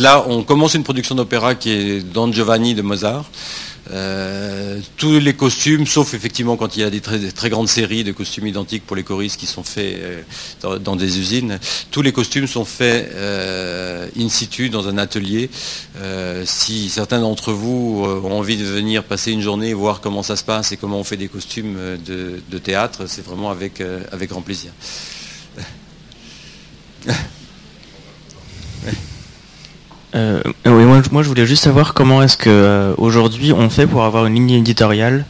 Là, on commence une production d'opéra qui est Don Giovanni de Mozart. Euh, tous les costumes, sauf effectivement quand il y a des très, grandes séries de costumes identiques pour les choristes qui sont faits euh, dans, des usines, tous les costumes sont faits euh, in situ dans un atelier. si certains d'entre vous ont envie de venir passer une journée voir comment ça se passe et comment on fait des costumes de, théâtre, c'est vraiment avec grand plaisir. Euh, oui, moi, je voulais juste savoir comment est-ce que euh, on fait pour avoir une ligne éditoriale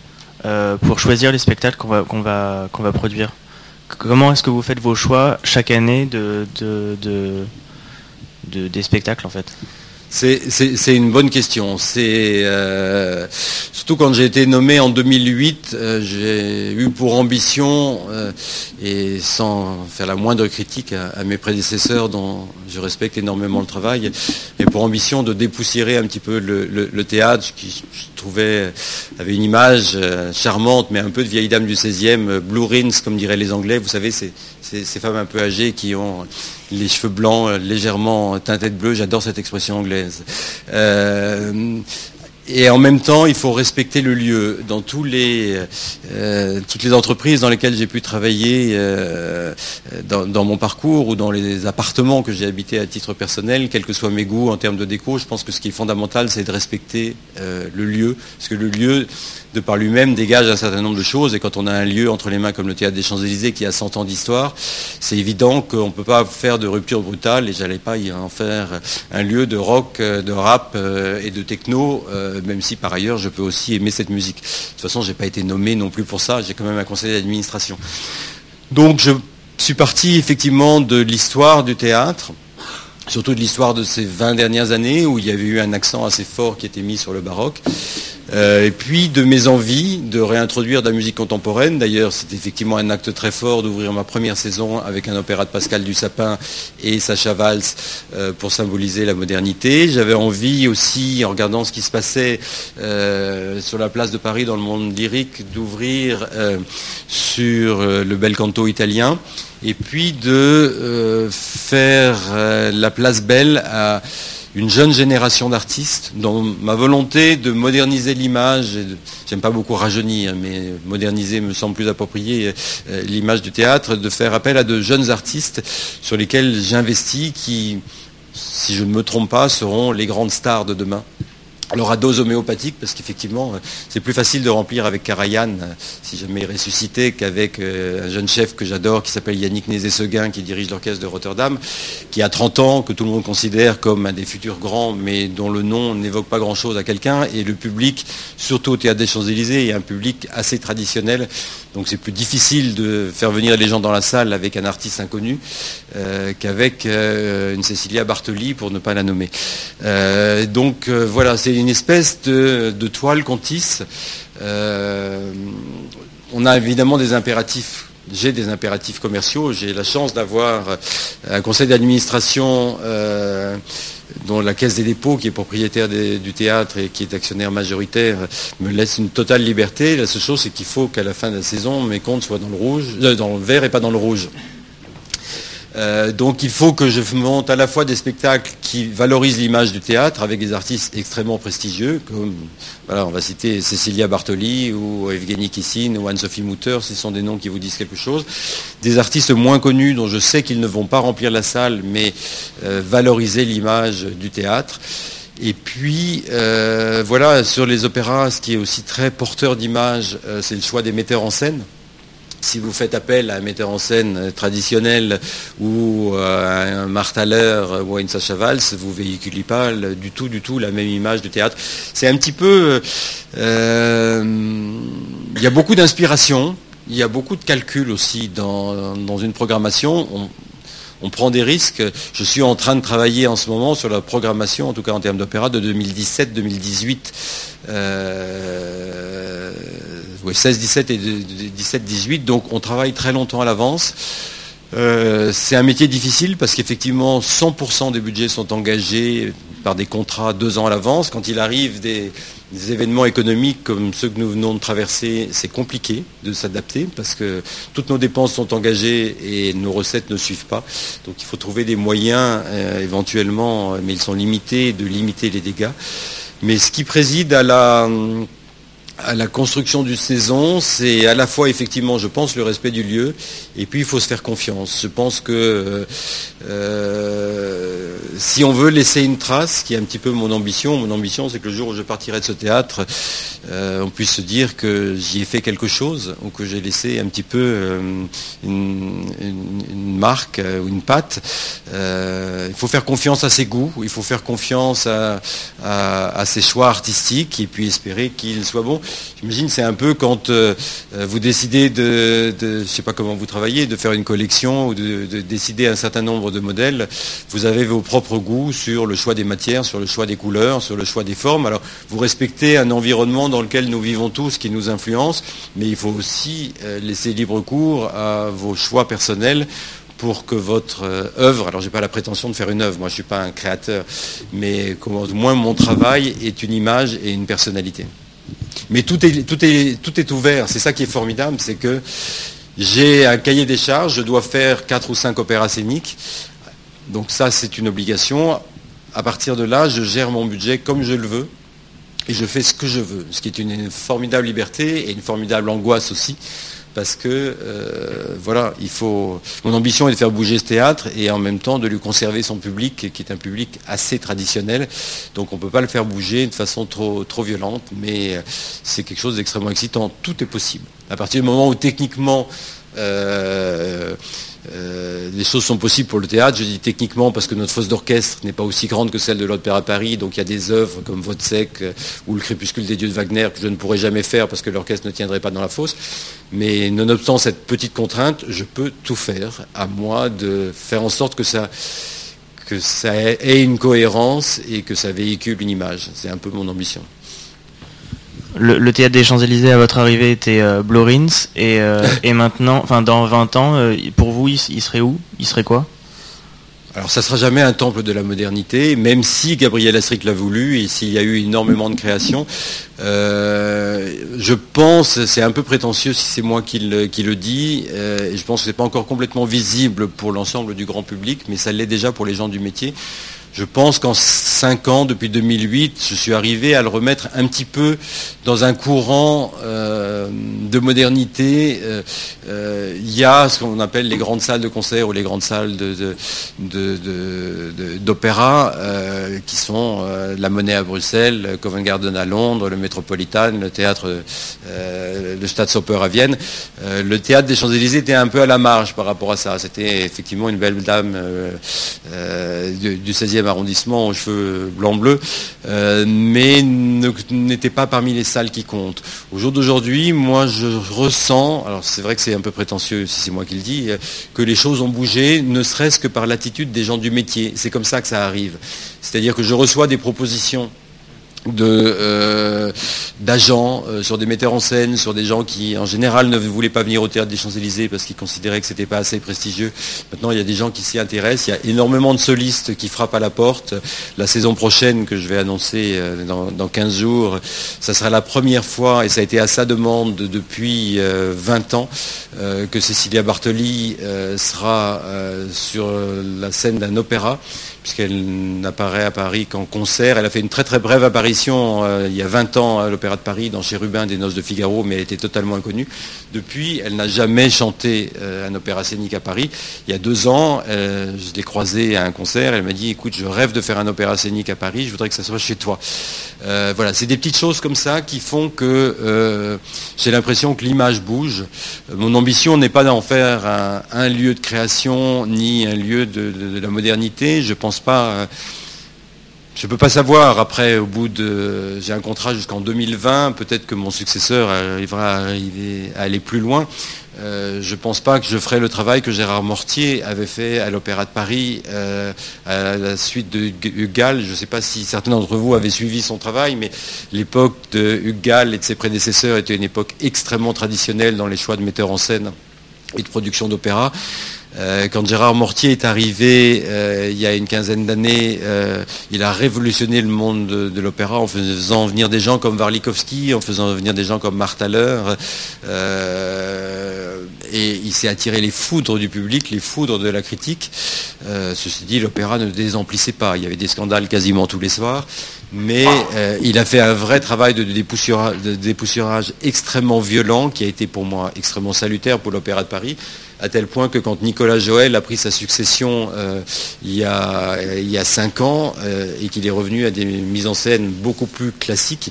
euh, pour choisir les spectacles qu'on va qu'on va qu'on va produire. Comment est-ce que vous faites vos choix chaque année de, de, de des spectacles en fait? C'est une bonne question. Euh, surtout quand j'ai été nommé en 2008, euh, j'ai eu pour ambition euh, et sans faire la moindre critique à, mes prédécesseurs dont je respecte énormément le travail, et pour ambition de dépoussiérer un petit peu le, théâtre qui je trouvais avait une image charmante mais un peu de vieille dame du 16e, blue rings comme diraient les Anglais. Vous savez, c'est ces femmes un peu âgées qui ont les cheveux blancs euh, légèrement teintés de bleu, j'adore cette expression anglaise. Euh, et en même temps, il faut respecter le lieu. Dans euh, toutes les entreprises dans lesquelles j'ai pu travailler dans, mon parcours ou dans les appartements que j'ai habités à titre personnel, quels que soient mes goûts en termes de déco, je pense que ce qui est fondamental, c'est de respecter le lieu. Parce que le lieu, de par lui-même, dégage un certain nombre de choses. Et quand on a un lieu entre les mains comme le Théâtre des Champs-Élysées qui a 100 ans d'histoire, c'est évident qu'on ne peut pas faire de rupture brutale et j'allais pas y en faire un lieu de rock, de rap euh, et de techno, euh, même si par ailleurs je peux aussi aimer cette musique. De toute façon, je n'ai pas été nommé non plus pour ça, j'ai quand même un conseil d'administration. Donc je suis parti effectivement de l'histoire du théâtre surtout de l'histoire de ces 20 dernières années où il y avait eu un accent assez fort qui était mis sur le baroque. Euh, et puis de mes envies de réintroduire de la musique contemporaine. D'ailleurs, c'est effectivement un acte très fort d'ouvrir ma première saison avec un opéra de Pascal Dussapin et Sacha Valls euh, pour symboliser la modernité. J'avais envie aussi, en regardant ce qui se passait euh, sur la place de Paris dans le monde lyrique, d'ouvrir sur le bel canto italien et puis de faire la place belle à une jeune génération d'artistes dont ma volonté de moderniser l'image, j'aime pas beaucoup rajeunir, mais moderniser me semble plus approprié euh, l'image du théâtre, de faire appel à de jeunes artistes sur lesquels j'investis qui, si je ne me trompe pas, seront les grandes stars de demain. Alors à dose homéopathique, parce qu'effectivement, euh, c'est plus facile de remplir avec Karajan, euh, si jamais il ressuscité, qu'avec euh, un jeune chef que j'adore, qui s'appelle Yannick Nézé-Seguin, qui dirige l'orchestre de Rotterdam, qui a 30 ans, que tout le monde considère comme un des futurs grands, mais dont le nom n'évoque pas grand-chose à quelqu'un, et le public, surtout au Théâtre des Champs-Élysées, est un public assez traditionnel, donc c'est plus difficile de faire venir les gens dans la salle avec un artiste inconnu qu'avec une Cécilia Bartoli, pour ne pas la nommer. donc voilà, c'est une espèce de, toile qu'on tisse. Euh, on a évidemment des impératifs. J'ai des impératifs commerciaux. J'ai la chance d'avoir un conseil d'administration euh, dont la Caisse des dépôts, qui est propriétaire du théâtre et qui est actionnaire majoritaire, me laisse une totale liberté. La seule chose, c'est qu'il faut qu'à la fin de la saison, mes comptes soient dans le rouge, euh, dans le vert et pas dans le rouge. Euh, donc il faut que je monte à la fois des spectacles qui valorisent l'image du théâtre avec des artistes extrêmement prestigieux, comme voilà, on va citer Cecilia Bartoli ou Evgeny Kissin ou Anne-Sophie Mutter, ce sont des noms qui vous disent quelque chose. Des artistes moins connus dont je sais qu'ils ne vont pas remplir la salle, mais euh, valoriser l'image du théâtre. Et puis, euh, voilà, sur les opéras, ce qui est aussi très porteur d'image, c'est le choix des metteurs en scène si vous faites appel à un metteur en scène traditionnel ou à un Marthaler ou à une Sacha Valls, vous ne véhiculez pas du tout, du tout la même image du théâtre. C'est un petit peu... Euh, il y a beaucoup d'inspiration, il y a beaucoup de calculs aussi dans, une programmation. On, prend des risques. Je suis en train de travailler en ce moment sur la programmation, en tout cas en termes d'opéra, de 2017-2018. 16, 17 et 17, 18. Donc on travaille très longtemps à l'avance. Euh, c'est un métier difficile parce qu'effectivement 100% des budgets sont engagés par des contrats deux ans à l'avance. Quand il arrive des, événements économiques comme ceux que nous venons de traverser, c'est compliqué de s'adapter parce que toutes nos dépenses sont engagées et nos recettes ne suivent pas. Donc il faut trouver des moyens euh, éventuellement, mais ils sont limités, de limiter les dégâts. Mais ce qui préside à la à la construction d'une saison, c'est à la fois effectivement, je pense, le respect du lieu, et puis il faut se faire confiance. Je pense que euh, euh, si on veut laisser une trace, qui est un petit peu mon ambition, mon ambition c'est que le jour où je partirai de ce théâtre, euh, on puisse se dire que j'y ai fait quelque chose, ou que j'ai laissé un petit peu une, marque ou une patte. il faut faire confiance à ses goûts, il faut faire confiance à, à ses choix artistiques, et puis espérer qu'ils soient bons. J'imagine c'est un peu quand euh, euh, vous décidez de, je ne sais pas comment vous travaillez, de faire une collection ou de, décider un certain nombre de modèles. Vous avez vos propres goûts sur le choix des matières, sur le choix des couleurs, sur le choix des formes. Alors vous respectez un environnement dans lequel nous vivons tous qui nous influence, mais il faut aussi euh, laisser libre cours à vos choix personnels pour que votre œuvre, alors je n'ai pas la prétention de faire une œuvre, moi je ne suis pas un créateur, mais au moins mon travail est une image et une personnalité. Mais tout est, ouvert. C'est ça qui est formidable, c'est que j'ai un cahier des charges, je dois faire quatre ou cinq opéras scéniques. Donc ça, c'est une obligation. À partir de là, je gère mon budget comme je le veux et je fais ce que je veux, ce qui est une formidable liberté et une formidable angoisse aussi parce que euh, voilà, il faut. Mon ambition est de faire bouger ce théâtre et en même temps de lui conserver son public, qui est un public assez traditionnel. Donc on ne peut pas le faire bouger de façon trop, trop violente, mais c'est quelque chose d'extrêmement excitant. Tout est possible. À partir du moment où techniquement euh, euh, les choses sont possibles pour le théâtre. Je dis techniquement parce que notre fosse d'orchestre n'est pas aussi grande que celle de l'Opéra Paris. Donc il y a des œuvres comme Vodsec euh, ou le Crépuscule des dieux de Wagner que je ne pourrais jamais faire parce que l'orchestre ne tiendrait pas dans la fosse. Mais nonobstant cette petite contrainte, je peux tout faire. À moi de faire en sorte que ça, que ça ait une cohérence et que ça véhicule une image. C'est un peu mon ambition le, théâtre des Champs-Élysées à votre arrivée était euh, Blorins et, euh, et maintenant, enfin dans 20 ans, euh, pour vous, il, serait où? Il serait quoi? Alors ça ne sera jamais un temple de la modernité, même si Gabriel Astric l'a voulu et s'il y a eu énormément de créations. je pense, c'est un peu prétentieux si c'est moi qui le, qui le dis, et je pense que ce n'est pas encore complètement visible pour l'ensemble du grand public, mais ça l'est déjà pour les gens du métier. Je pense qu'en cinq ans, depuis 2008, je suis arrivé à le remettre un petit peu dans un courant euh, de modernité. Euh, euh, il y a ce qu'on appelle les grandes salles de concert ou les grandes salles d'opéra, qui sont la Monnaie à Bruxelles, Covent Garden à Londres, le Metropolitan, le théâtre, le Staatsoper à Vienne. le théâtre des Champs-Élysées était un peu à la marge par rapport à ça. C'était effectivement une belle dame du, du 16e arrondissement aux cheveux blanc-bleu, euh, mais n'était pas parmi les salles qui comptent. Au jour d'aujourd'hui, moi je ressens, alors c'est vrai que c'est un peu prétentieux si c'est moi qui le dis, que les choses ont bougé, ne serait-ce que par l'attitude des gens du métier. C'est comme ça que ça arrive. C'est-à-dire que je reçois des propositions euh, d'agents euh, sur des metteurs en scène, sur des gens qui en général ne voulaient pas venir au théâtre des Champs-Élysées parce qu'ils considéraient que c'était pas assez prestigieux. Maintenant, il y a des gens qui s'y intéressent. Il y a énormément de solistes qui frappent à la porte. La saison prochaine que je vais annoncer euh, dans, 15 jours, ça sera la première fois et ça a été à sa demande depuis 20 ans que Cécilia Bartoli sera sur la scène d'un opéra puisqu'elle n'apparaît à Paris qu'en concert. Elle a fait une très très brève apparition euh, il y a 20 ans à l'Opéra de Paris dans Chérubin des Noces de Figaro, mais elle était totalement inconnue. Depuis, elle n'a jamais chanté euh, un opéra scénique à Paris. Il y a deux ans, euh, je l'ai croisée à un concert, elle m'a dit, écoute, je rêve de faire un opéra scénique à Paris, je voudrais que ça soit chez toi. voilà, c'est des petites choses comme ça qui font que j'ai l'impression que l'image bouge. Mon ambition n'est pas d'en faire un, lieu de création ni un lieu de, de la modernité. Je pense pas. Euh, je ne peux pas savoir. Après, au bout de, j'ai un contrat jusqu'en 2020. Peut-être que mon successeur arrivera à, aller plus loin. Euh, je ne pense pas que je ferai le travail que Gérard Mortier avait fait à l'Opéra de Paris euh, à la suite de Hugues Gall. Je ne sais pas si certains d'entre vous avaient suivi son travail, mais l'époque de Hugues Gall et de ses prédécesseurs était une époque extrêmement traditionnelle dans les choix de metteurs en scène et de production d'opéra. Quand Gérard Mortier est arrivé il y a une quinzaine d'années, il a révolutionné le monde de, l'opéra en faisant venir des gens comme Warlikowski, en faisant venir des gens comme Marthaler. et il s'est attiré les foudres du public, les foudres de la critique. ceci dit, l'opéra ne désemplissait pas. Il y avait des scandales quasiment tous les soirs mais euh, il a fait un vrai travail de dépoussiérage, extrêmement violent qui a été pour moi extrêmement salutaire pour l'Opéra de Paris, à tel point que quand Nicolas Joël a pris sa succession euh, il, y a, cinq ans euh, et qu'il est revenu à des mises en scène beaucoup plus classiques,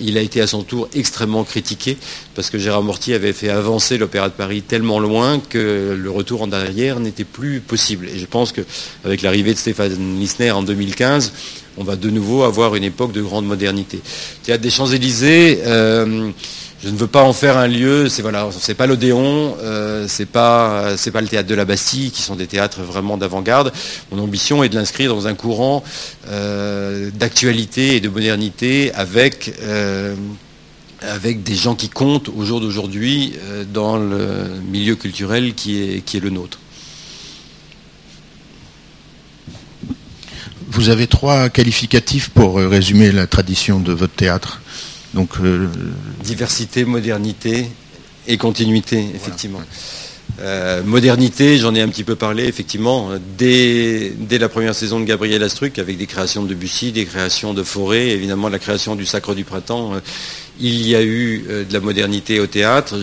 il a été à son tour extrêmement critiqué parce que Gérard Mortier avait fait avancer l'Opéra de Paris tellement loin que le retour en arrière n'était plus possible. Et je pense qu'avec l'arrivée de Stéphane Lissner en 2015, on va de nouveau avoir une époque de grande modernité. Théâtre des Champs-Élysées, euh, je ne veux pas en faire un lieu, c'est voilà, pas l'Odéon, euh, c'est pas c'est pas le théâtre de la Bastille, qui sont des théâtres vraiment d'avant-garde. Mon ambition est de l'inscrire dans un courant euh, d'actualité et de modernité avec avec des gens qui comptent au jour d'aujourd'hui dans le milieu culturel qui est, le nôtre. Vous avez trois qualificatifs pour euh, résumer la tradition de votre théâtre. Donc, euh, Diversité, modernité et continuité, effectivement. Euh, modernité, j'en ai un petit peu parlé, effectivement, dès, la première saison de Gabriel Astruc, avec des créations de Bussy, des créations de Forêt, évidemment la création du Sacre du Printemps il y a eu euh, de la modernité au théâtre.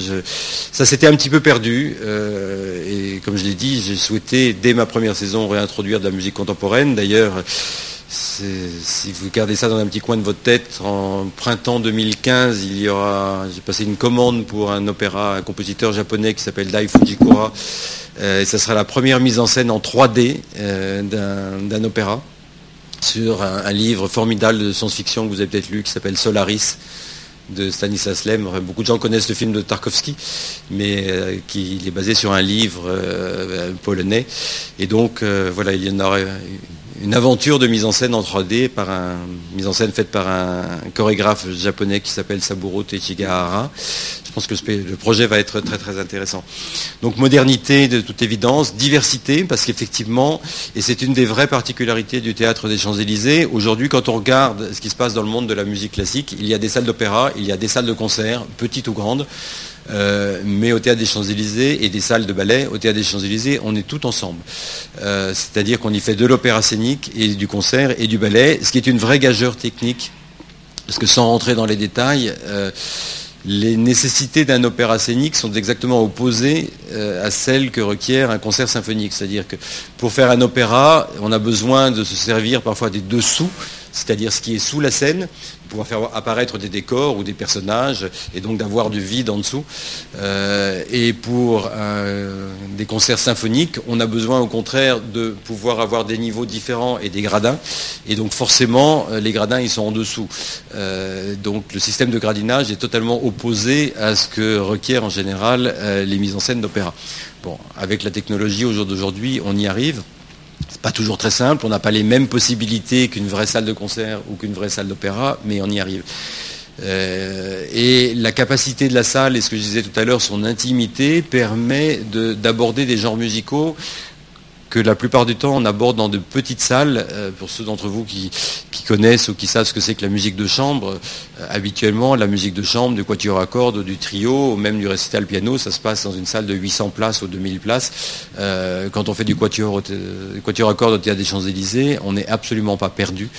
ça s'était un petit peu perdu. Euh, et comme je l'ai dit, j'ai souhaité, dès ma première saison, réintroduire de la musique contemporaine. D'ailleurs, si vous gardez ça dans un petit coin de votre tête, en printemps 2015, il y aura, j'ai passé une commande pour un opéra, un compositeur japonais qui s'appelle Dai Fujikura. Euh, et ça sera la première mise en scène en 3D d'un opéra sur un, livre formidable de science-fiction que vous avez peut-être lu qui s'appelle Solaris de Stanislas Lem. Beaucoup de gens connaissent le film de Tarkovsky, mais euh, qui est basé sur un livre euh, polonais. Et donc, euh, voilà, il y en aurait une aventure de mise en scène en 3D par un mise en scène faite par un, chorégraphe japonais qui s'appelle Saburo Techigahara. Je pense que le projet va être très très intéressant. Donc modernité de toute évidence, diversité parce qu'effectivement, et c'est une des vraies particularités du théâtre des Champs-Élysées, aujourd'hui quand on regarde ce qui se passe dans le monde de la musique classique, il y a des salles d'opéra, il y a des salles de concert, petites ou grandes, euh, mais au Théâtre des Champs-Élysées et des salles de ballet, au Théâtre des Champs-Élysées, on est tout ensemble. Euh, c'est-à-dire qu'on y fait de l'opéra scénique et du concert et du ballet, ce qui est une vraie gageure technique, parce que sans rentrer dans les détails, euh, les nécessités d'un opéra scénique sont exactement opposées à celles que requiert un concert symphonique. C'est-à-dire que pour faire un opéra, on a besoin de se servir parfois des dessous, c'est-à-dire ce qui est sous la scène, pouvoir faire apparaître des décors ou des personnages et donc d'avoir du vide en dessous. Euh, et pour des concerts symphoniques, on a besoin au contraire de pouvoir avoir des niveaux différents et des gradins. Et donc forcément, euh, les gradins, ils sont en dessous. Euh, donc le système de gradinage est totalement opposé à ce que requièrent en général les mises en scène d'opéra. Bon, avec la technologie au jour d'aujourd'hui, on y arrive. C'est pas toujours très simple, on n'a pas les mêmes possibilités qu'une vraie salle de concert ou qu'une vraie salle d'opéra, mais on y arrive. Euh, et la capacité de la salle, et ce que je disais tout à l'heure, son intimité, permet d'aborder des genres musicaux que la plupart du temps on aborde dans de petites salles. Euh, pour ceux d'entre vous qui, connaissent ou qui savent ce que c'est que la musique de chambre, euh, habituellement la musique de chambre, du quatuor à cordes, du trio, ou même du récital piano, ça se passe dans une salle de 800 places ou 2000 places. Euh, quand on fait du quatuor, quatuor à cordes au théâtre des Champs-Élysées, on n'est absolument pas perdu.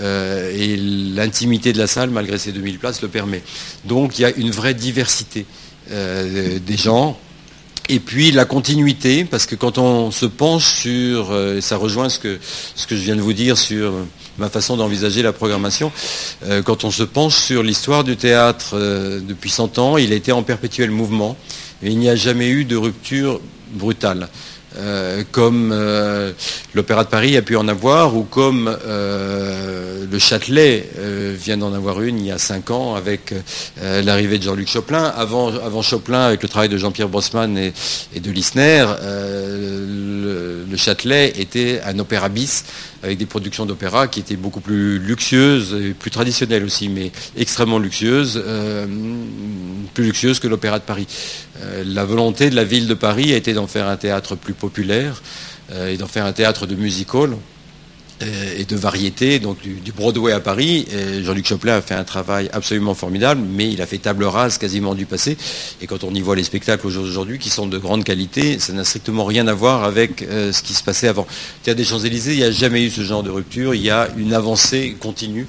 et l'intimité de la salle, malgré ces 2000 places, le permet. Donc il y a une vraie diversité des gens et puis la continuité, parce que quand on se penche sur, euh, et ça rejoint ce que, je viens de vous dire sur ma façon d'envisager la programmation, euh, quand on se penche sur l'histoire du théâtre euh, depuis 100 ans, il a été en perpétuel mouvement, et il n'y a jamais eu de rupture brutale. Euh, comme euh, l'Opéra de Paris a pu en avoir, ou comme euh, le Châtelet vient d'en avoir une il y a cinq ans avec l'arrivée de Jean-Luc Choplin. Avant, avant avec le travail de Jean-Pierre Brossman et, de Lissner, le, le Châtelet était un opéra bis avec des productions d'opéra qui étaient beaucoup plus luxueuses, et plus traditionnelles aussi, mais extrêmement luxueuses, plus luxueuses que l'opéra de Paris. la volonté de la ville de Paris a été d'en faire un théâtre plus populaire et d'en faire un théâtre de music hall et de variété, donc du, Broadway à Paris. Jean-Luc Choplin a fait un travail absolument formidable, mais il a fait table rase quasiment du passé. Et quand on y voit les spectacles aujourd'hui, qui sont de grande qualité, ça n'a strictement rien à voir avec euh, ce qui se passait avant. Théâtre des Champs-Élysées, il n'y a jamais eu ce genre de rupture. Il y a une avancée continue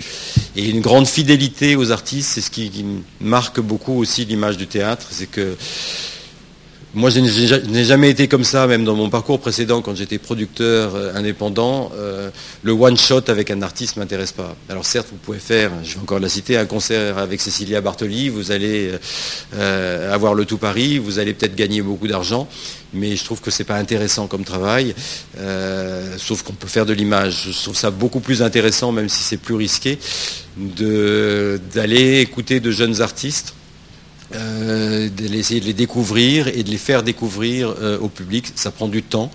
et une grande fidélité aux artistes. C'est ce qui, qui marque beaucoup aussi l'image du théâtre. C'est que moi, je n'ai jamais été comme ça, même dans mon parcours précédent, quand j'étais producteur euh, indépendant. Euh, le one-shot avec un artiste ne m'intéresse pas. Alors certes, vous pouvez faire, je vais encore la citer, un concert avec Cécilia Bartoli, vous allez euh, avoir le tout Paris, vous allez peut-être gagner beaucoup d'argent, mais je trouve que ce n'est pas intéressant comme travail, sauf qu'on peut faire de l'image. Je trouve ça beaucoup plus intéressant, même si c'est plus risqué, d'aller écouter de jeunes artistes euh, d'essayer de les découvrir et de les faire découvrir euh, au public. Ça prend du temps,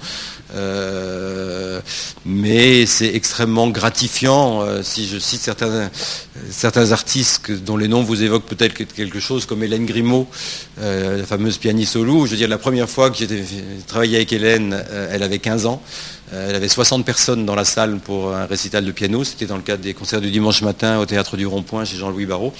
euh, mais c'est extrêmement gratifiant. si je cite certains, certains artistes dont les noms vous évoquent peut-être quelque chose, comme Hélène Grimaud, la fameuse pianiste au je veux dire, la première fois que j'ai travaillé avec Hélène, elle avait 15 ans. Euh, elle avait 60 personnes dans la salle pour un récital de piano. C'était dans le cadre des concerts du dimanche matin au théâtre du Rond-Point chez Jean-Louis Barrault.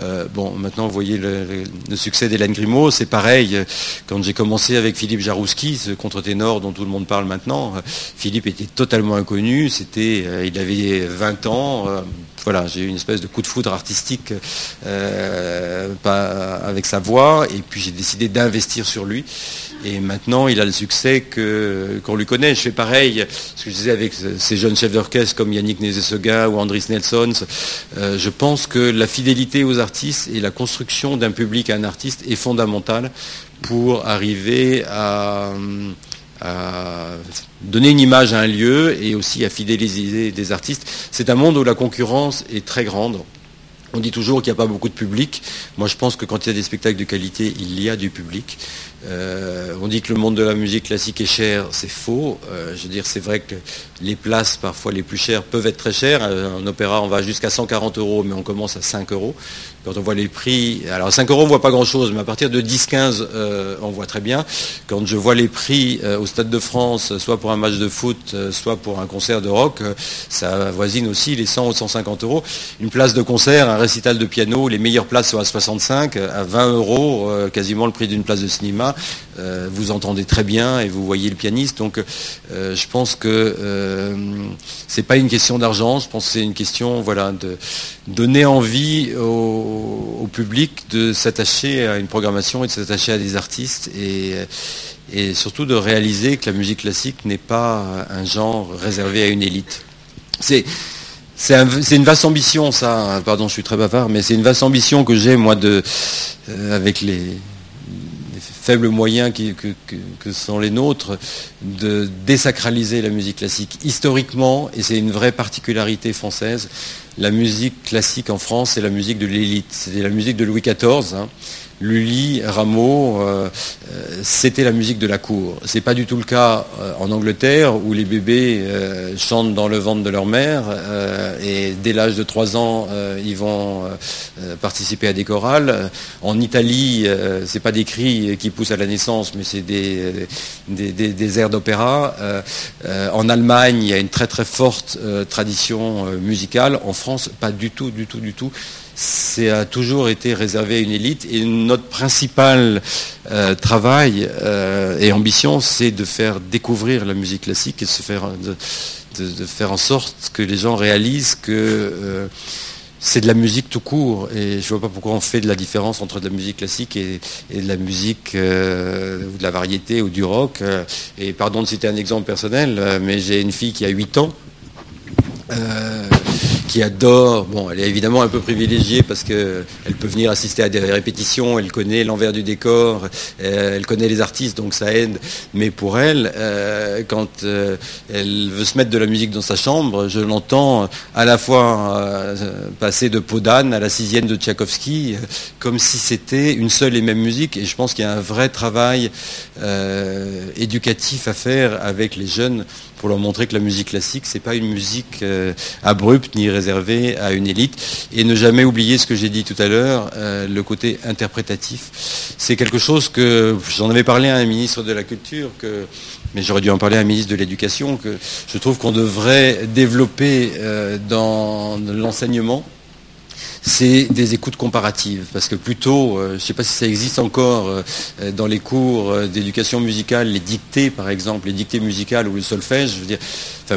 Euh, bon, maintenant, vous voyez le, succès d'Hélène Grimaud. C'est pareil. Quand j'ai commencé avec Philippe Jarouski, ce contre-ténor dont tout le monde parle maintenant, Philippe était totalement inconnu. C'était, euh, il avait 20 ans. voilà, j'ai eu une espèce de coup de foudre artistique avec sa voix. Et puis j'ai décidé d'investir sur lui. Et maintenant, il a le succès qu'on lui connaît. Je fais pareil, ce que je disais avec ces jeunes chefs d'orchestre comme Yannick Nézé-Sega ou Andris Nelson. Euh, je pense que la fidélité aux artistes et la construction d'un public à un artiste est fondamentale pour arriver à, donner une image à un lieu et aussi à fidéliser des artistes. C'est un monde où la concurrence est très grande. On dit toujours qu'il n'y a pas beaucoup de public. Moi, je pense que quand il y a des spectacles de qualité, il y a du public. Euh, on dit que le monde de la musique classique est cher, c'est faux. Euh, je veux dire, c'est vrai que les places, parfois les plus chères, peuvent être très chères. Euh, en opéra, on va jusqu'à 140 euros, mais on commence à 5 euros. Quand on voit les prix, alors 5 euros, on voit pas grand-chose, mais à partir de 10-15, on voit très bien. Quand je vois les prix au Stade de France, soit pour un match de foot, soit pour un concert de rock, ça voisine aussi les 100 ou 150 euros. Une place de concert, un récital de piano, les meilleures places sont à 65, à 20 euros, quasiment le prix d'une place de cinéma. Euh, vous entendez très bien et vous voyez le pianiste. Donc euh, je pense que euh, ce n'est pas une question d'argent, je pense que c'est une question voilà, de donner envie au, public de s'attacher à une programmation et de s'attacher à des artistes et, surtout de réaliser que la musique classique n'est pas un genre réservé à une élite. C'est c'est une vaste ambition, ça. Pardon, je suis très bavard, mais c'est une vaste ambition que j'ai, moi, de, avec les, faibles moyens que, sont les nôtres de désacraliser la musique classique. Historiquement, et c'est une vraie particularité française, la musique classique en France, c'est la musique de l'élite. C'était la musique de Louis XIV. Lully, Rameau, euh, euh, c'était la musique de la cour. C'est pas du tout le cas euh, en Angleterre où les bébés chantent dans le ventre de leur mère et dès l'âge de 3 ans ils vont participer à des chorales. En Italie, c'est pas des cris qui poussent à la naissance, mais c'est des, airs d'opéra. en Allemagne, il y a une très très forte tradition musicale. En France, pas du tout, du tout, du tout c'est a toujours été réservé à une élite et notre principal euh, travail euh, et ambition, c'est de faire découvrir la musique classique et de, faire, en sorte que les gens réalisent que euh, c'est de la musique tout court et je ne vois pas pourquoi on fait de la différence entre de la musique classique et, de la musique ou de la variété ou du rock. Et pardon de citer un exemple personnel, mais j'ai une fille qui a 8 ans qui adore. Bon, elle est évidemment un peu privilégiée parce qu'elle peut venir assister à des répétitions, elle connaît l'envers du décor, elle connaît les artistes, donc ça aide. Mais pour elle, quand elle veut se mettre de la musique dans sa chambre, je l'entends à la fois passer de Podane à la sixième de Tchaïkovski, comme si c'était une seule et même musique. Et je pense qu'il y a un vrai travail éducatif à faire avec les jeunes pour leur montrer que la musique classique, c'est pas une musique euh, abrupte ni réservée à une élite. Et ne jamais oublier ce que j'ai dit tout à l'heure, euh, le côté interprétatif. C'est quelque chose que j'en avais parlé à un ministre de la Culture, mais j'aurais dû en parler à un ministre de l'Éducation, que je trouve qu'on devrait développer euh, dans l'enseignement c'est des écoutes comparatives. Parce que plutôt, euh, je ne sais pas si ça existe encore euh, dans les cours euh, d'éducation musicale, les dictées par exemple, les dictées musicales ou le solfège, je veux dire,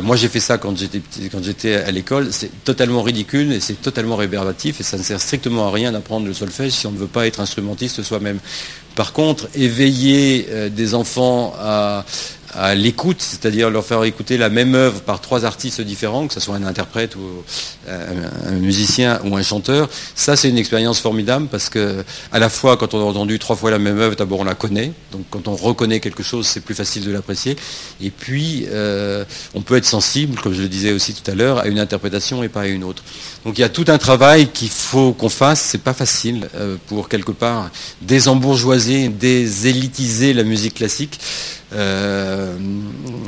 moi j'ai fait ça quand j'étais, quand j'étais à l'école, c'est totalement ridicule et c'est totalement réverbatif et ça ne sert strictement à rien d'apprendre le solfège si on ne veut pas être instrumentiste soi-même. Par contre, éveiller des enfants à, à l'écoute, c'est-à-dire leur faire écouter la même œuvre par trois artistes différents, que ce soit un interprète ou un, musicien ou un chanteur, ça c'est une expérience formidable parce que à la fois quand on a entendu trois fois la même œuvre, d'abord on la connaît, donc quand on reconnaît quelque chose, c'est plus facile de l'apprécier, et puis euh, on peut être sensible, comme je le disais aussi tout à l'heure, à une interprétation et pas à une autre. Donc il y a tout un travail qu'il faut qu'on fasse, c'est pas facile euh, pour quelque part désembourgeoiser, désélitiser la musique classique. Euh,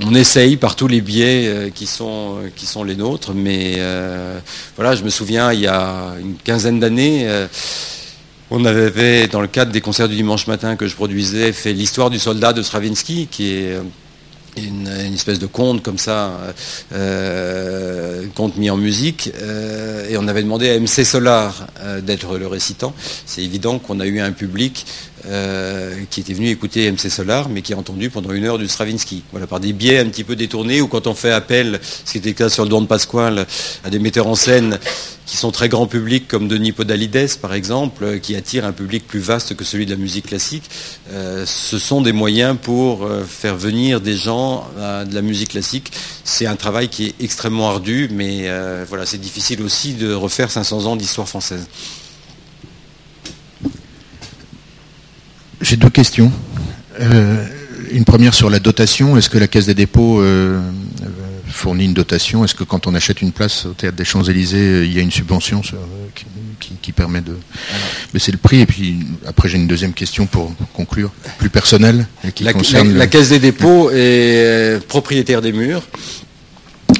on essaye par tous les biais euh, qui, sont, qui sont les nôtres, mais voilà, je me souviens, il y a une quinzaine d'années, on avait, dans le cadre des concerts du dimanche matin que je produisais, fait l'histoire du soldat de Stravinsky, qui est une, espèce de conte comme ça, conte mis en musique, et on avait demandé à MC Solar d'être le récitant. C'est évident qu'on a eu un public euh, qui était venu écouter MC Solar, mais qui a entendu pendant une heure du Stravinsky. Voilà, par des biais un petit peu détournés, ou quand on fait appel, ce qui était le cas sur le Don de Pasquale, à des metteurs en scène qui sont très grand public, comme Denis Podalides, par exemple, qui attirent un public plus vaste que celui de la musique classique, euh, ce sont des moyens pour euh, faire venir des gens à de la musique classique. C'est un travail qui est extrêmement ardu, mais voilà, c'est difficile aussi de refaire 500 ans d'histoire française. J'ai deux questions. Euh, une première sur la dotation. Est-ce que la Caisse des dépôts euh, fournit une dotation? Est-ce que quand on achète une place au Théâtre des Champs-Élysées, il y a une subvention qui, permet de baisser le prix? Et puis après, j'ai une deuxième question pour conclure, plus personnelle. Qui la, concerne la Caisse des dépôts est propriétaire des murs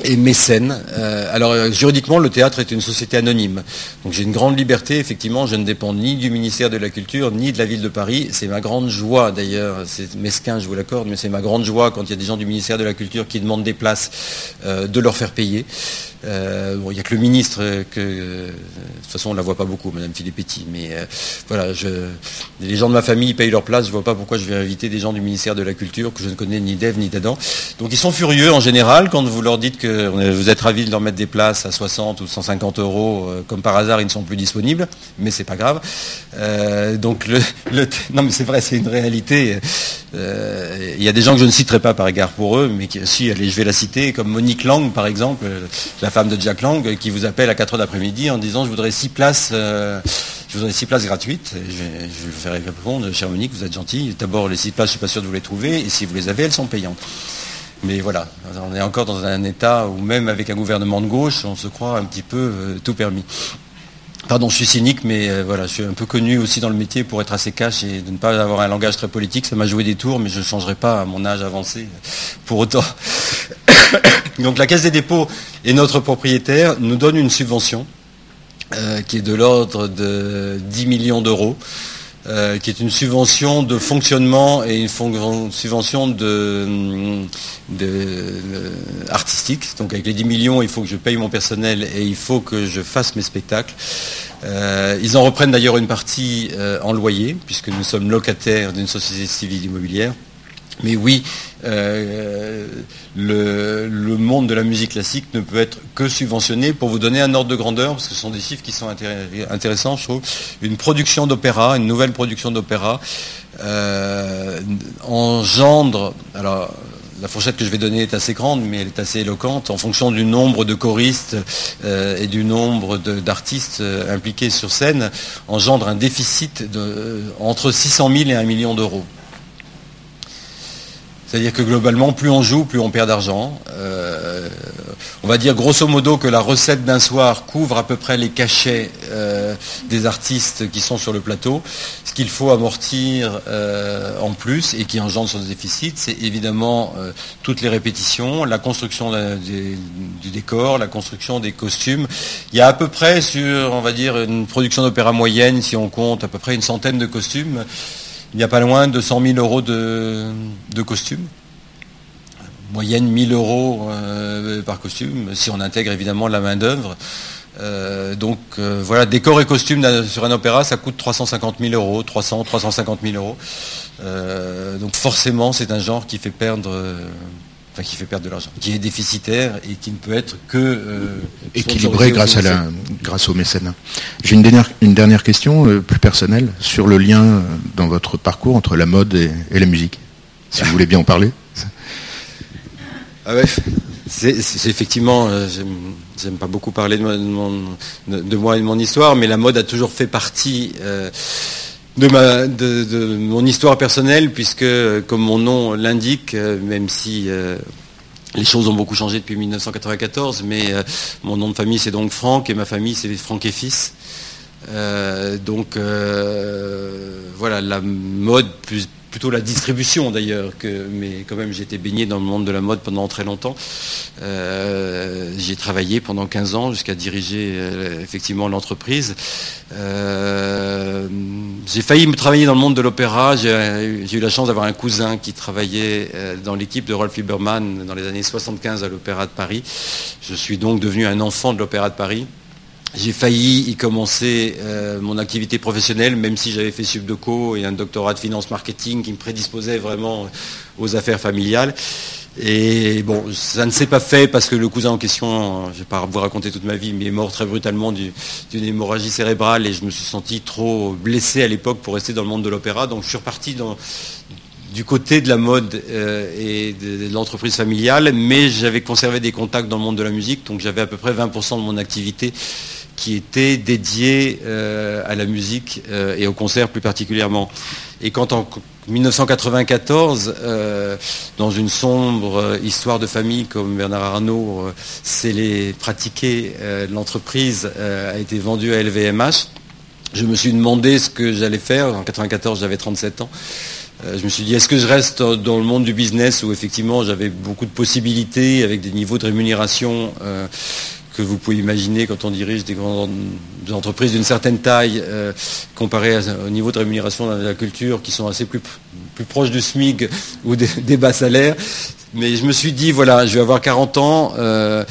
et mécène. Euh, alors euh, juridiquement, le théâtre est une société anonyme. Donc j'ai une grande liberté. Effectivement, je ne dépends ni du ministère de la Culture ni de la ville de Paris. C'est ma grande joie d'ailleurs. C'est mesquin, je vous l'accorde, mais c'est ma grande joie quand il y a des gens du ministère de la Culture qui demandent des places euh, de leur faire payer. Euh, il n'y a que le ministre que, de toute façon, on ne la voit pas beaucoup, Madame Filippetti. Mais euh, voilà, les gens de ma famille payent leur place. Je ne vois pas pourquoi je vais inviter des gens du ministère de la Culture que je ne connais ni d'Ève ni d'Adam. Donc ils sont furieux en général quand vous leur dites que vous êtes ravis de leur mettre des places à 60 ou 150 euros. Euh, comme par hasard, ils ne sont plus disponibles, mais c'est pas grave. donc non, mais c'est vrai, c'est une réalité. Il y a des gens que je ne citerai pas par égard pour eux, mais qui, si, allez, je vais la citer, comme Monique Lang, par exemple, la femme de Jack Lang qui vous appelle à 4 heures d'après-midi en disant je voudrais 6 places, euh, six places gratuites. je, vais, faire répondre, cher Monique, vous êtes gentil. D'abord, les 6 places, je ne suis pas sûr de vous les trouver. Et si vous les avez, elles sont payantes. Mais voilà, on est encore dans un état où même avec un gouvernement de gauche, on se croit un petit peu euh, tout permis. Pardon, je suis cynique, mais euh, voilà, je suis un peu connu aussi dans le métier pour être assez cash et de ne pas avoir un langage très politique. Ça m'a joué des tours, mais je ne changerai pas à mon âge avancé pour autant. Donc la Caisse des dépôts et notre propriétaire nous donne une subvention euh, qui est de l'ordre de 10 millions d'euros. Euh, qui est une subvention de fonctionnement et une subvention de, artistique. Donc avec les 10 millions, il faut que je paye mon personnel et il faut que je fasse mes spectacles. Euh, ils en reprennent d'ailleurs une partie en loyer, puisque nous sommes locataires d'une société civile immobilière. Mais oui, euh, le, monde de la musique classique ne peut être que subventionné. Pour vous donner un ordre de grandeur, parce que ce sont des chiffres qui sont intéressants, je trouve, une production d'opéra, une nouvelle production d'opéra, euh, engendre, alors la fourchette que je vais donner est assez grande, mais elle est assez éloquente. En fonction du nombre de choristes et du nombre d'artistes impliqués sur scène, engendre un déficit entre 600 000 et 1 million d'euros. C'est-à-dire que globalement, plus on joue, plus on perd d'argent. Euh, on va dire grosso modo que la recette d'un soir couvre à peu près les cachets euh, des artistes qui sont sur le plateau. Ce qu'il faut amortir euh, en plus et qui engendre son déficit, c'est évidemment toutes les répétitions, la construction du décor, la construction des costumes. Il y a à peu près sur, on va dire, une production d'opéra moyenne, si on compte à peu près une centaine de costumes il n'y a pas loin de 100 000 euros de, costumes. Moyenne 1000 euros euh, par costume, si on intègre évidemment la main-d'œuvre. Euh, donc euh, voilà, décor et costume sur un opéra, ça coûte 350 000 euros, 300, 350 000 euros. donc forcément, c'est un genre qui fait perdre enfin qui fait perdre de l'argent, qui est déficitaire et qui ne peut être que euh, équilibré grâce, à la, grâce au mécénat. J'ai une dernière, une dernière question euh, plus personnelle sur le lien euh, dans votre parcours entre la mode et, la musique, si vous voulez bien en parler. Ah ouais, c'est effectivement, j'aime pas beaucoup parler de, de, moi et de mon histoire, mais la mode a toujours fait partie de, mon histoire personnelle, puisque, comme mon nom l'indique, euh, même si euh, les choses ont beaucoup changé depuis 1994, mais euh, mon nom de famille c'est donc Franck et ma famille c'est Franck et fils. donc voilà, la mode plus plutôt la distribution d'ailleurs, mais quand même été baigné dans le monde de la mode pendant très longtemps. Euh, j'ai travaillé pendant 15 ans jusqu'à diriger euh, effectivement l'entreprise. Euh, j'ai failli me travailler dans le monde de l'opéra. J'ai eu la chance d'avoir un cousin qui travaillait dans l'équipe de Rolf Lieberman dans les années 75 à l'Opéra de Paris. Je suis donc devenu un enfant de l'Opéra de Paris. J'ai failli y commencer euh, mon activité professionnelle, même si j'avais fait subdeco et un doctorat de finance marketing qui me prédisposait vraiment aux affaires familiales. Et bon, ça ne s'est pas fait parce que le cousin en question, je ne vais pas vous raconter toute ma vie, mais est mort très brutalement d'une hémorragie cérébrale et je me suis senti trop blessé à l'époque pour rester dans le monde de l'opéra. Donc je suis reparti du côté de la mode euh, et de l'entreprise familiale, mais j'avais conservé des contacts dans le monde de la musique, donc j'avais à peu près 20% de mon activité qui était dédié euh, à la musique euh, et au concert plus particulièrement. Et quand en 1994, euh, dans une sombre histoire de famille comme Bernard Arnault c'est les pratiquer, l'entreprise a été vendue à LVMH. Je me suis demandé ce que j'allais faire. En 1994, j'avais 37 ans. Je me suis dit, est-ce que je reste dans le monde du business où effectivement j'avais beaucoup de possibilités avec des niveaux de rémunération que vous pouvez imaginer quand on dirige des grandes entreprises d'une certaine taille, euh, comparé au niveau de rémunération dans la culture, qui sont assez plus, plus proches du SMIC ou des bas salaires mais je me suis dit, voilà, je vais avoir 40 ans, euh,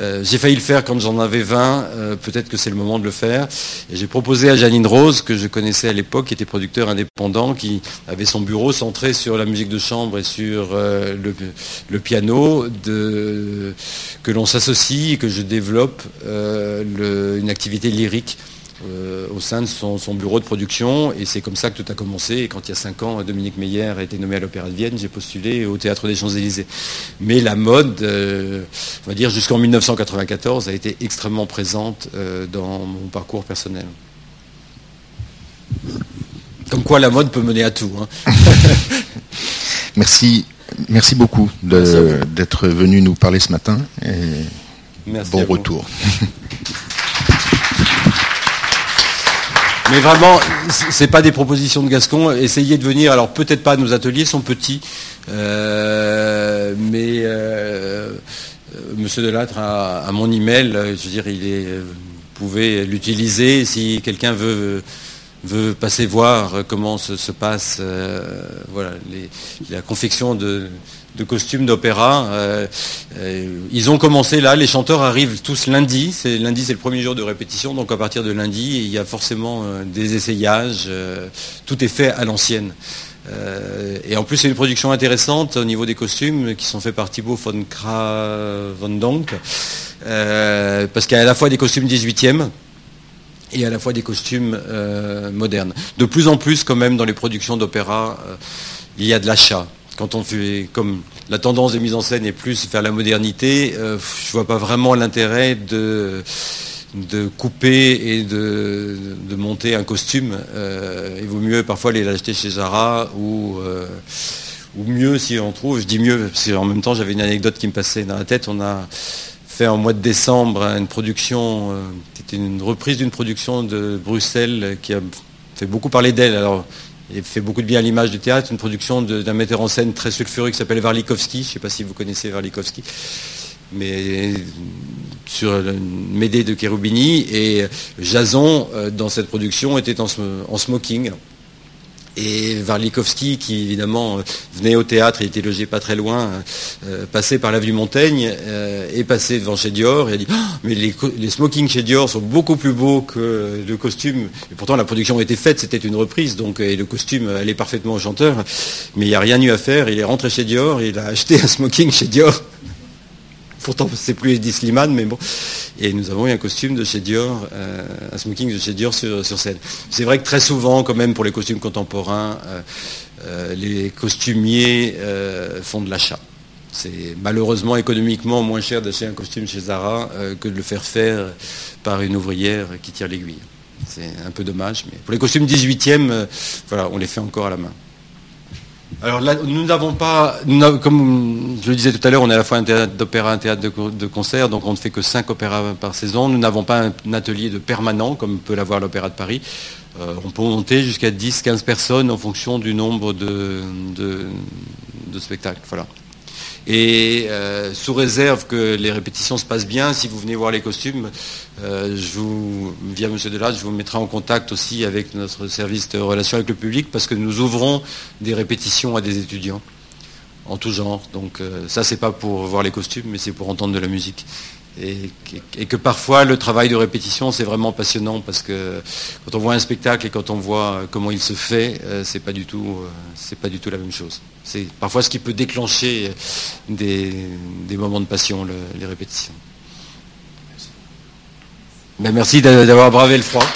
euh, j'ai failli le faire quand j'en avais 20, euh, peut-être que c'est le moment de le faire. J'ai proposé à Janine Rose, que je connaissais à l'époque, qui était producteur indépendant, qui avait son bureau centré sur la musique de chambre et sur le, piano, que l'on s'associe et que je développe une activité lyrique euh, au sein de son, bureau de production. Et c'est comme ça que tout a commencé. Et quand il y a cinq ans, Dominique Meyer a été nommé à l'Opéra de Vienne, j'ai postulé au Théâtre des Champs-Élysées. Mais la mode, euh, on va dire jusqu'en 1994, a été extrêmement présente euh, dans mon parcours personnel. Comme quoi la mode peut mener à tout. Hein. Merci. Merci beaucoup d'être venu nous parler ce matin. Et bon retour. Mais vraiment, c'est pas des propositions de Gascon. Essayez de venir. Alors peut-être pas, nos ateliers sont petits, euh, mais euh, Monsieur Delattre a, mon email. Je veux dire, il est, vous pouvez l'utiliser si quelqu'un veut veut passer voir comment se, passe euh, voilà, la confection de, de costumes d'opéra. Euh, euh, ils ont commencé là, les chanteurs arrivent tous lundi. Lundi, c'est le premier jour de répétition, donc à partir de lundi, il y a forcément euh, des essayages. tout est fait à l'ancienne. et en plus, c'est une production intéressante au niveau des costumes qui sont faits par Thibaut von Kra von Donk, parce qu'il y a à la fois des costumes 18e et à la fois des costumes modernes. De plus en plus, quand même, dans les productions d'opéra, il y a de l'achat quand on fait comme la tendance de mise en scène est plus vers la modernité, je je vois pas vraiment l'intérêt de de couper et de, monter un costume. il vaut mieux parfois aller l'acheter chez Zara ou ou mieux si on trouve, je dis mieux, parce qu'en même temps j'avais une anecdote qui me passait dans la tête, on a fait en mois de décembre une production euh, qui était une reprise d'une production de Bruxelles qui a fait beaucoup parler d'elle. Il fait beaucoup de bien à l'image du théâtre, une production d'un metteur en scène très sulfureux qui s'appelle Varlikovski. Je ne sais pas si vous connaissez Varlikovski, mais sur Médée de Cherubini. Et Jason, euh, dans cette production, était en smoking. Et Varlikovski, qui évidemment euh, venait au théâtre, il était logé pas très loin, euh, passait par l'avenue Montaigne, euh, et passé devant chez Dior, et a dit ah, Mais les, smokings chez Dior sont beaucoup plus beaux que le costume. Et pourtant, la production était faite, c'était une reprise, donc et le costume allait parfaitement au chanteur. Mais il n'y a rien eu à faire, il est rentré chez Dior, il a acheté un smoking chez Dior. Pourtant, c'est plus Eddie Slimane, mais bon. Et nous avons eu un costume de chez Dior, euh, un smoking de chez Dior sur, scène. C'est vrai que très souvent, quand même, pour les costumes contemporains, euh, euh, les costumiers font de l'achat. C'est malheureusement économiquement moins cher d'acheter un costume chez Zara que de le faire faire par une ouvrière qui tire l'aiguille. C'est un peu dommage, mais pour les costumes 18e, voilà, on les fait encore à la main. Alors là, nous n'avons pas, comme je le disais tout à l'heure, on est à la fois un théâtre d'opéra, un théâtre de, concert, donc on ne fait que 5 opéras par saison. Nous n'avons pas un, atelier de permanent, comme peut l'avoir l'Opéra de Paris. Euh, on peut monter jusqu'à 10-15 personnes en fonction du nombre de, de spectacles. Voilà. Et euh, sous réserve que les répétitions se passent bien, si vous venez voir les costumes, euh, via M. Delage, je vous mettrai en contact aussi avec notre service de relations avec le public parce que nous ouvrons des répétitions à des étudiants en tout genre. Donc euh, ça, c'est pas pour voir les costumes, mais c'est pour entendre de la musique et, que parfois le travail de répétition c'est vraiment passionnant parce que quand on voit un spectacle et quand on voit comment il se fait, euh, c'est pas du tout euh, c'est pas du tout la même chose. C'est parfois ce qui peut déclencher des, moments de passion, les répétitions. merci ben, d'avoir bravé le froid.